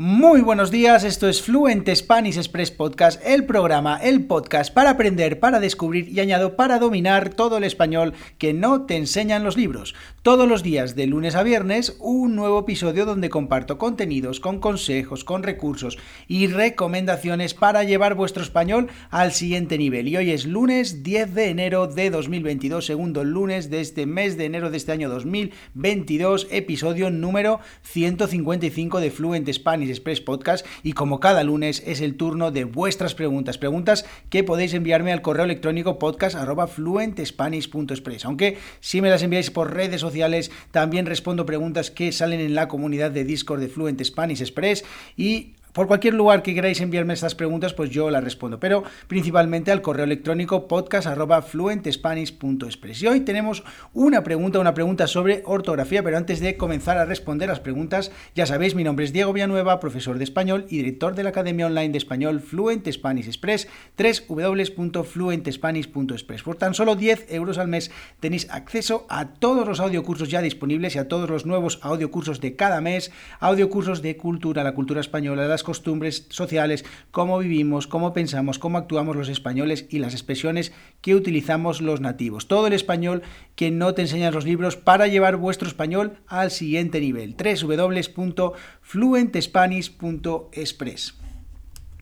Muy buenos días, esto es Fluent Spanish Express Podcast, el programa, el podcast para aprender, para descubrir y añado para dominar todo el español que no te enseñan los libros. Todos los días, de lunes a viernes, un nuevo episodio donde comparto contenidos con consejos, con recursos y recomendaciones para llevar vuestro español al siguiente nivel. Y hoy es lunes 10 de enero de 2022, segundo lunes de este mes de enero de este año 2022, episodio número 155 de Fluent Spanish Express Podcast y como cada lunes es el turno de vuestras preguntas, preguntas que podéis enviarme al correo electrónico podcast@fluentspanish.express. Aunque si me las enviáis por redes sociales, también respondo preguntas que salen en la comunidad de Discord de Fluent Spanish Express y por cualquier lugar que queráis enviarme estas preguntas, pues yo las respondo, pero principalmente al correo electrónico podcast.fluentespanish.express. Y hoy tenemos una pregunta, una pregunta sobre ortografía, pero antes de comenzar a responder las preguntas, ya sabéis, mi nombre es Diego Villanueva, profesor de español y director de la Academia Online de Español Fluent Spanish Express, www.fluentespanish.express. Por tan solo 10 euros al mes tenéis acceso a todos los audiocursos ya disponibles y a todos los nuevos audiocursos de cada mes, audiocursos de cultura, la cultura española, las costumbres sociales, cómo vivimos, cómo pensamos, cómo actuamos los españoles y las expresiones que utilizamos los nativos. Todo el español que no te enseñan los libros para llevar vuestro español al siguiente nivel. www.fluentespanish.express.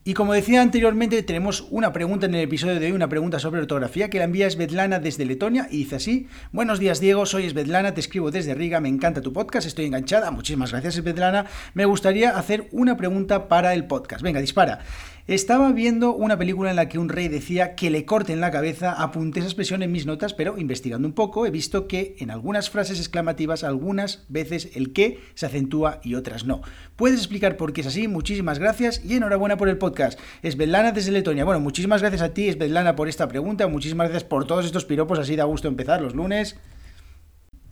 Y como decía anteriormente, tenemos una pregunta en el episodio de hoy, una pregunta sobre ortografía, que la envía Svetlana desde Letonia y dice así, buenos días Diego, soy Svetlana, te escribo desde Riga, me encanta tu podcast, estoy enganchada, muchísimas gracias Svetlana, me gustaría hacer una pregunta para el podcast. Venga, dispara. Estaba viendo una película en la que un rey decía que le corten la cabeza, apunté esa expresión en mis notas, pero investigando un poco he visto que en algunas frases exclamativas algunas veces el que se acentúa y otras no. ¿Puedes explicar por qué es así? Muchísimas gracias y enhorabuena por el podcast. Esbelana desde Letonia. Bueno, muchísimas gracias a ti, Esbelana, por esta pregunta, muchísimas gracias por todos estos piropos, así da gusto empezar los lunes.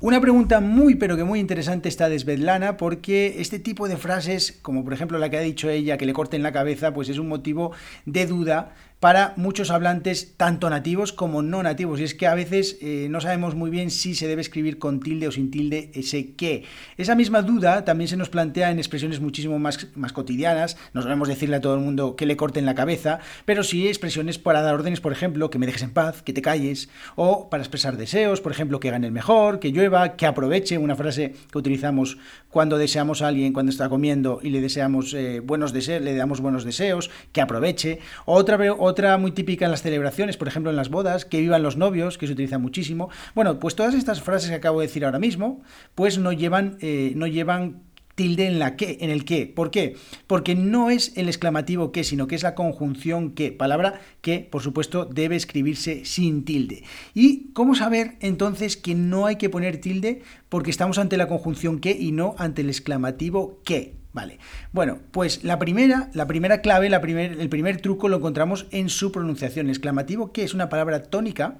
Una pregunta muy pero que muy interesante está de Svetlana porque este tipo de frases, como por ejemplo la que ha dicho ella, que le corten la cabeza, pues es un motivo de duda para muchos hablantes, tanto nativos como no nativos. Y es que a veces eh, no sabemos muy bien si se debe escribir con tilde o sin tilde ese que. Esa misma duda también se nos plantea en expresiones muchísimo más, más cotidianas. No sabemos decirle a todo el mundo que le corten la cabeza, pero sí expresiones para dar órdenes, por ejemplo, que me dejes en paz, que te calles, o para expresar deseos, por ejemplo, que gane el mejor, que llueva, que aproveche, una frase que utilizamos cuando deseamos a alguien cuando está comiendo y le deseamos eh, buenos deseos, le damos buenos deseos, que aproveche. Otra, otra otra muy típica en las celebraciones, por ejemplo en las bodas, que vivan los novios, que se utiliza muchísimo. Bueno, pues todas estas frases que acabo de decir ahora mismo, pues no llevan, eh, no llevan tilde en la que, en el que. ¿Por qué? Porque no es el exclamativo que, sino que es la conjunción que, palabra que, por supuesto, debe escribirse sin tilde. ¿Y cómo saber entonces que no hay que poner tilde? Porque estamos ante la conjunción que y no ante el exclamativo que. Vale. Bueno, pues la primera, la primera clave, la el primer truco lo encontramos en su pronunciación. exclamativo, que es una palabra tónica,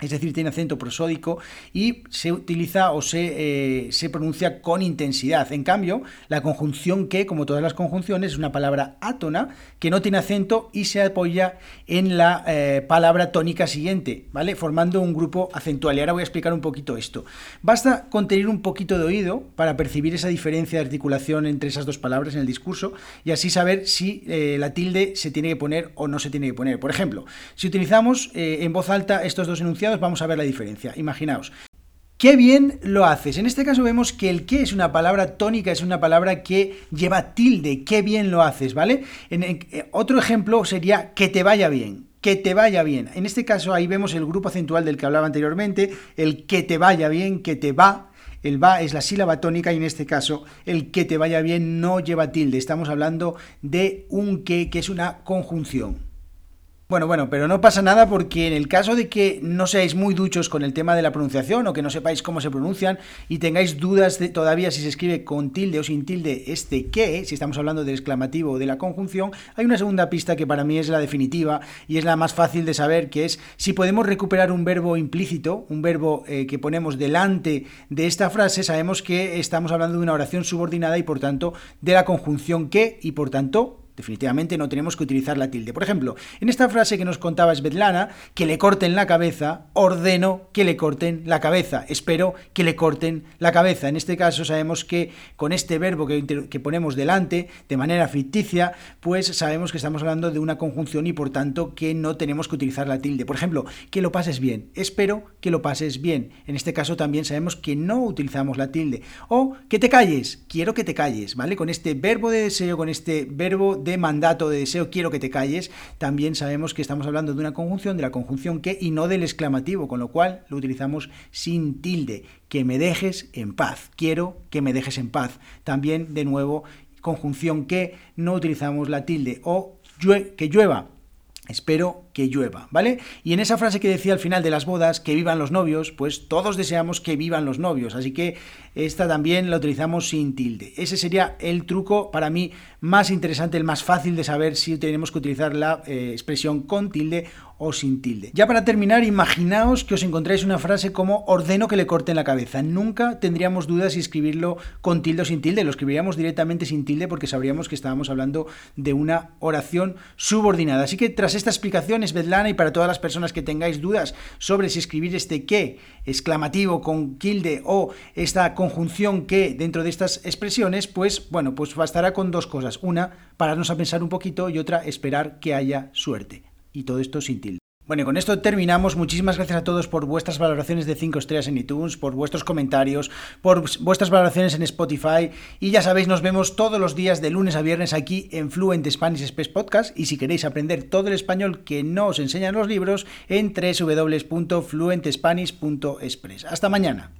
es decir, tiene acento prosódico y se utiliza o se, eh, se, pronuncia con intensidad. En cambio, la conjunción que, como todas las conjunciones, es una palabra átona que no tiene acento y se apoya en la eh, palabra tónica siguiente, ¿vale? Formando un grupo acentual. Y ahora voy a explicar un poquito esto. Basta con tener un poquito de oído para percibir esa diferencia de articulación entre esas dos palabras en el discurso y así saber si eh, la tilde se tiene que poner o no se tiene que poner. Por ejemplo, si utilizamos en voz alta estos dos enunciados, vamos a ver la diferencia. Imaginaos. Qué bien lo haces. En este caso vemos que el que es una palabra tónica, es una palabra que lleva tilde. Qué bien lo haces, ¿vale? Eh, otro ejemplo sería que te vaya bien. Que te vaya bien. En este caso ahí vemos el grupo acentual del que hablaba anteriormente, el que te vaya bien, que te va. El va es la sílaba tónica y en este caso el que te vaya bien no lleva tilde. Estamos hablando de un que, que es una conjunción. Bueno, bueno, pero no pasa nada porque en el caso de que no seáis muy duchos con el tema de la pronunciación o que no sepáis cómo se pronuncian y tengáis dudas de todavía si se escribe con tilde o sin tilde este que, si estamos hablando del exclamativo o de la conjunción, hay una segunda pista que para mí es la definitiva y es la más fácil de saber, que es si podemos recuperar un verbo implícito, un verbo eh, que ponemos delante de esta frase, sabemos que estamos hablando de una oración subordinada y por tanto de la conjunción que y por tanto definitivamente no tenemos que utilizar la tilde. Por ejemplo, en esta frase que nos contaba Svetlana, que le corten la cabeza, ordeno que le corten la cabeza, espero que le corten la cabeza. En este caso sabemos que con este verbo que, que ponemos delante, de manera ficticia, pues sabemos que estamos hablando de una conjunción y por tanto que no tenemos que utilizar la tilde. Por ejemplo, que lo pases bien, espero que lo pases bien. En este caso también sabemos que no utilizamos la tilde. O que te calles, quiero que te calles, ¿vale? Con este verbo de deseo, con este verbo de mandato de deseo, quiero que te calles, también sabemos que estamos hablando de una conjunción, de la conjunción que y no del exclamativo, con lo cual lo utilizamos sin tilde. Que me dejes en paz, quiero que me dejes en paz. También, de nuevo, conjunción que no utilizamos la tilde o que llueva. Espero que llueva, ¿vale? Y en esa frase que decía al final de las bodas, que vivan los novios, pues todos deseamos que vivan los novios, así que esta también la utilizamos sin tilde. Ese sería el truco para mí más interesante, el más fácil de saber si tenemos que utilizar la eh, expresión con tilde o sin tilde. Ya para terminar, imaginaos que os encontráis una frase como ordeno que le corten la cabeza. Nunca tendríamos dudas si escribirlo con tilde o sin tilde, lo escribiríamos directamente sin tilde porque sabríamos que estábamos hablando de una oración subordinada. Así que tras esta explicación Svetlana, y para todas las personas que tengáis dudas sobre si escribir este que exclamativo con tilde o esta conjunción que dentro de estas expresiones, pues bueno, pues bastará con dos cosas. Una, pararnos a pensar un poquito y otra, esperar que haya suerte. Y todo esto sin tilde. Bueno, con esto terminamos. Muchísimas gracias a todos por vuestras valoraciones de 5 estrellas en iTunes, por vuestros comentarios, por vuestras valoraciones en Spotify. Y ya sabéis, nos vemos todos los días de lunes a viernes aquí en Fluent Spanish Express Podcast. Y si queréis aprender todo el español que no os enseñan los libros, en www.fluentespanish.express. Hasta mañana.